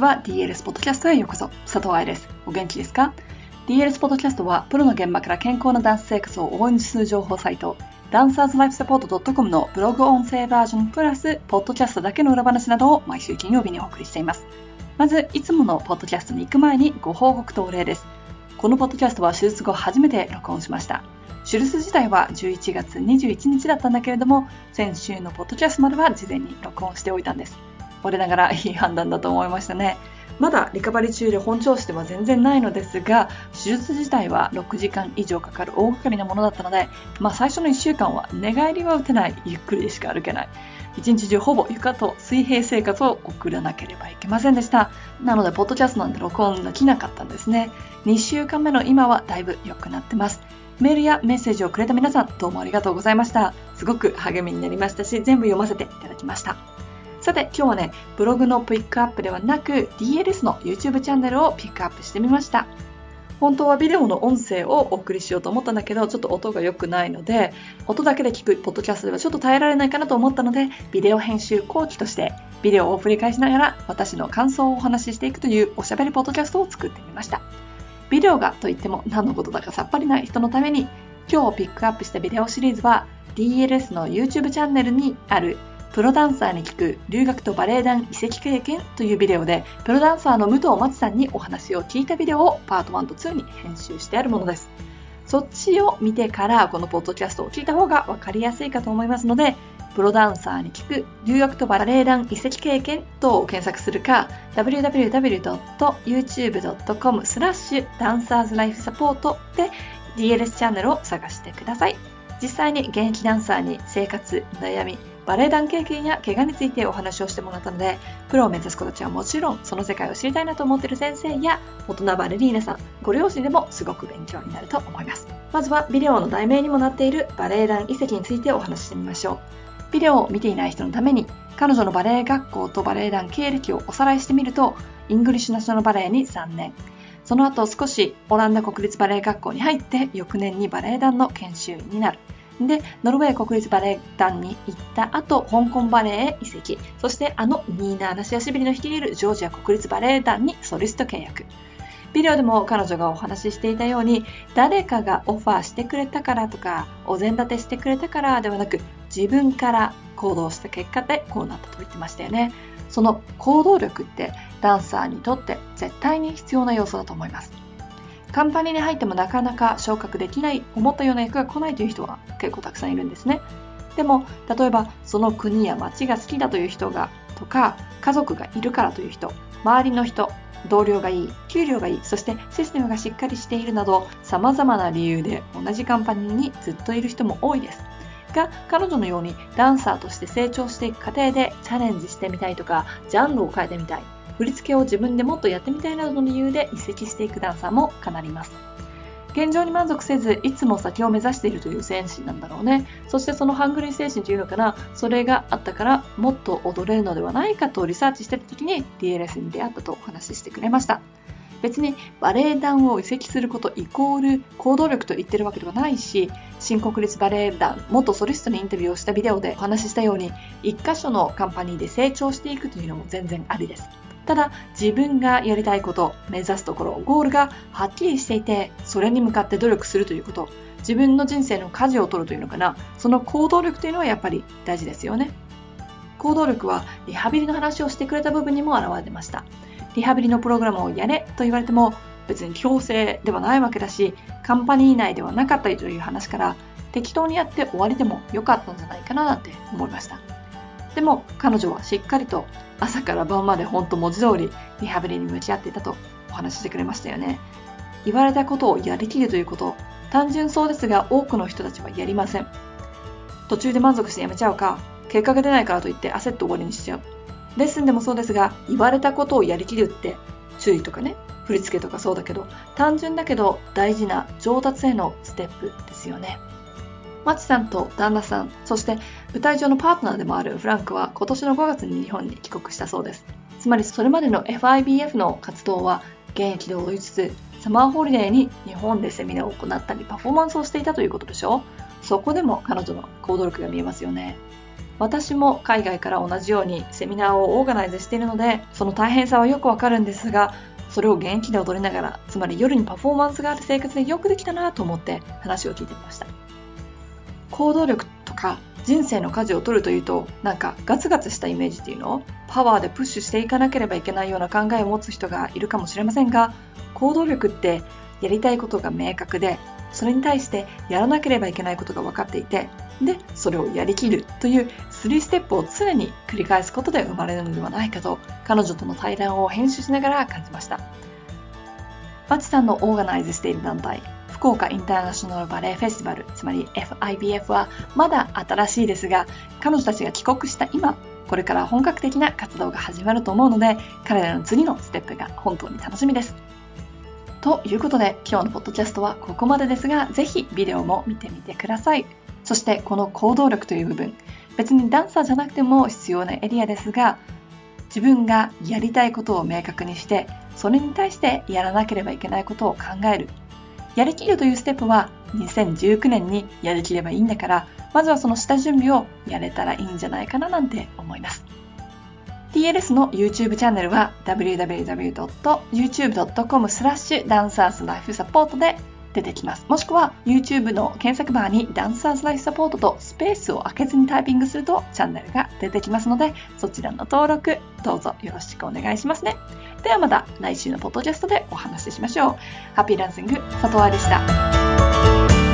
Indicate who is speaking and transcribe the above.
Speaker 1: ちは。DLS ポッドキャストへようこそ。佐藤愛です。お元気ですか？DLS ポッドキャストはプロの現場から健康なダンス生活を応援する情報サイトダンサーズライフサポート .com のブログ音声バージョンプラスポッドキャストだけの裏話などを毎週金曜日にお送りしています。まずいつものポッドキャストに行く前にご報告とお礼です。このポッドキャストは手術後初めて録音しました。手術自体は11月21日だったんだけれども先週のポッドキャストまでは事前に録音しておいたんです。我ながらいい判断だと思いましたね。まだリカバリー中で本調子では全然ないのですが、手術自体は6時間以上かかる大掛かりなものだったので、まあ最初の1週間は寝返りは打てない、ゆっくりしか歩けない。一日中ほぼ床と水平生活を送らなければいけませんでした。なので、ポッドキャストなんて録音できなかったんですね。2週間目の今はだいぶ良くなってます。メールやメッセージをくれた皆さん、どうもありがとうございました。すごく励みになりましたし、全部読ませていただきました。さて今日はね、ブログのピックアップではなく DLS の YouTube チャンネルをピックアップしてみました。本当はビデオの音声をお送りしようと思ったんだけど、ちょっと音が良くないので、音だけで聞くポッドキャストではちょっと耐えられないかなと思ったので、ビデオ編集後期として、ビデオを繰り返しながら私の感想をお話ししていくというおしゃべりポッドキャストを作ってみました。ビデオがといっても何のことだかさっぱりない人のために、今日ピックアップしたビデオシリーズは DLS の YouTube チャンネルにあるプロダンサーに聞く留学とバレエ団移籍経験というビデオで、プロダンサーの武藤松さんにお話を聞いたビデオをパート1と2に編集してあるものです。そっちを見てからこのポッドキャストを聞いた方がわかりやすいかと思いますので、プロダンサーに聞く留学とバレエ団移籍経験と検索するか www.youtube.com スラッシュダンサーズライフサポートで DLS チャンネルを探してください。実際に現役ダンサーに生活、悩み、バレエ団経験や怪我についてお話をしてもらったので、プロを目指す子たちはもちろん、その世界を知りたいなと思っている先生や、大人バレリーナさん、ご両親でもすごく勉強になると思います。まずは、ビデオの題名にもなっているバレエ団移籍についてお話ししてみましょう。ビデオを見ていない人のために、彼女のバレエ学校とバレエ団経歴をおさらいしてみると、イングリッシュナショナルバレエに3年、その後少しオランダ国立バレエ学校に入って翌年にバレエ団の研修員になる。で、ノルウェー国立バレエ団に行った後、香港バレエへ移籍。そしてあのニーナ・アナシアシビリの率いるジョージア国立バレエ団にソリスト契約。ビデオでも彼女がお話ししていたように、誰かがオファーしてくれたからとか、お膳立てしてくれたからではなく、自分から行動した結果でこうなったと言ってましたよね。その行動力ってダンサーにとって絶対に必要な要素だと思います。カンパニーに入ってもなかなか昇格できない、思ったような役が来ないという人は結構たくさんいるんですね。でも、例えばその国や街が好きだという人が、とか、家族がいるからという人、周りの人、同僚がいい、給料がいい、そしてシステムがしっかりしているなど、様々な理由で同じカンパニーにずっといる人も多いです。が、彼女のようにダンサーとして成長していく過程でチャレンジしてみたいとか、ジャンルを変えてみたい、振り付けを自分でもっとやってみたいなどの理由で移籍していくダンサーもかなります。現状に満足せず、いつも先を目指しているという戦士なんだろうね。そしてそのハングリー精神というのかな、それがあったからもっと踊れるのではないかとリサーチしてた時に DLS に出会ったとお話ししてくれました。別にバレエ団を移籍することイコール行動力と言ってるわけではないし、新国立バレエ団元ソリストにインタビューをしたビデオでお話ししたように、一箇所のカンパニーで成長していくというのも全然ありです。ただ自分がやりたいこと目指すところゴールがはっきりしていてそれに向かって努力するということ。自分の人生の舵を取るというのかな。その行動力というのはやっぱり大事ですよね。行動力はリハビリの話をしてくれた部分にも表れてました。リハビリのプログラムをやれと言われても別に強制ではないわけだしカンパニー内ではなかったりという話から適当にやって終わりでも良かったんじゃないかななんて思いました。でも彼女はしっかりと朝から晩まで本当文字通りリハビリに向き合っていたとお話ししてくれましたよね。言われたことをやりきるということ、単純そうですが多くの人たちはやりません。途中で満足してやめちゃうか、結果が出ないからといって焦って終わりにしちゃう。レッスンでもそうですが、言われたことをやりきるって注意とかね、振り付けとかそうだけど、単純だけど大事な上達へのステップですよね。マチさんと旦那さん、そして舞台上のパートナーでもあるフランクは今年の5月に日本に帰国したそうです。つまりそれまでの FIBF の活動は現役で追いつつ、サマーホリデーに日本でセミナーを行ったりパフォーマンスをしていたということでしょそこでも彼女の行動力が見えますよね。私も海外から同じようにセミナーをオーガナイズしているので、その大変さはよくわかるんですが、それを元気で踊りながら、つまり夜にパフォーマンスがある生活でよくできたなと思って話を聞いてみました。行動力とか人生の舵を取るというと、なんかガツガツしたイメージっていうの？をパワーでプッシュしていかなければいけないような考えを持つ人がいるかもしれませんが、行動力ってやりたいことが明確で、それに対してやらなければいけないことが分かっていて、で、それをやりきるという3ステップを常に繰り返すことで生まれるのではないかと、彼女との対談を編集しながら感じました。マチさんのオーガナイズしている団体、福岡インターナショナルバレエフェスティバル、つまり FIBF はまだ新しいですが、彼女たちが帰国した今、これから本格的な活動が始まると思うので、彼らの次のステップが本当に楽しみです。ということで、今日のポッドキャストはここまでですが、ぜひビデオも見てみてください。そしてこの行動力という部分、別にダンサーじゃなくても必要なエリアですが、自分がやりたいことを明確にして、それに対してやらなければいけないことを考える。やりきるというステップは2019年にやりきればいいんだから、まずはその下準備をやれたらいいんじゃないかななんて思います。TLS の YouTube チャンネルは www.youtube.com スラッシュダンサーズライフサポートで出てきます。もしくは YouTube の検索バーにダンサーズライフサポートとスペースを開けずにタイピングするとチャンネルが出てきますので、そちらの登録どうぞよろしくお願いしますね。ではまた来週のポッドキャストでお話ししましょう。ハッピーランシング佐藤愛でした。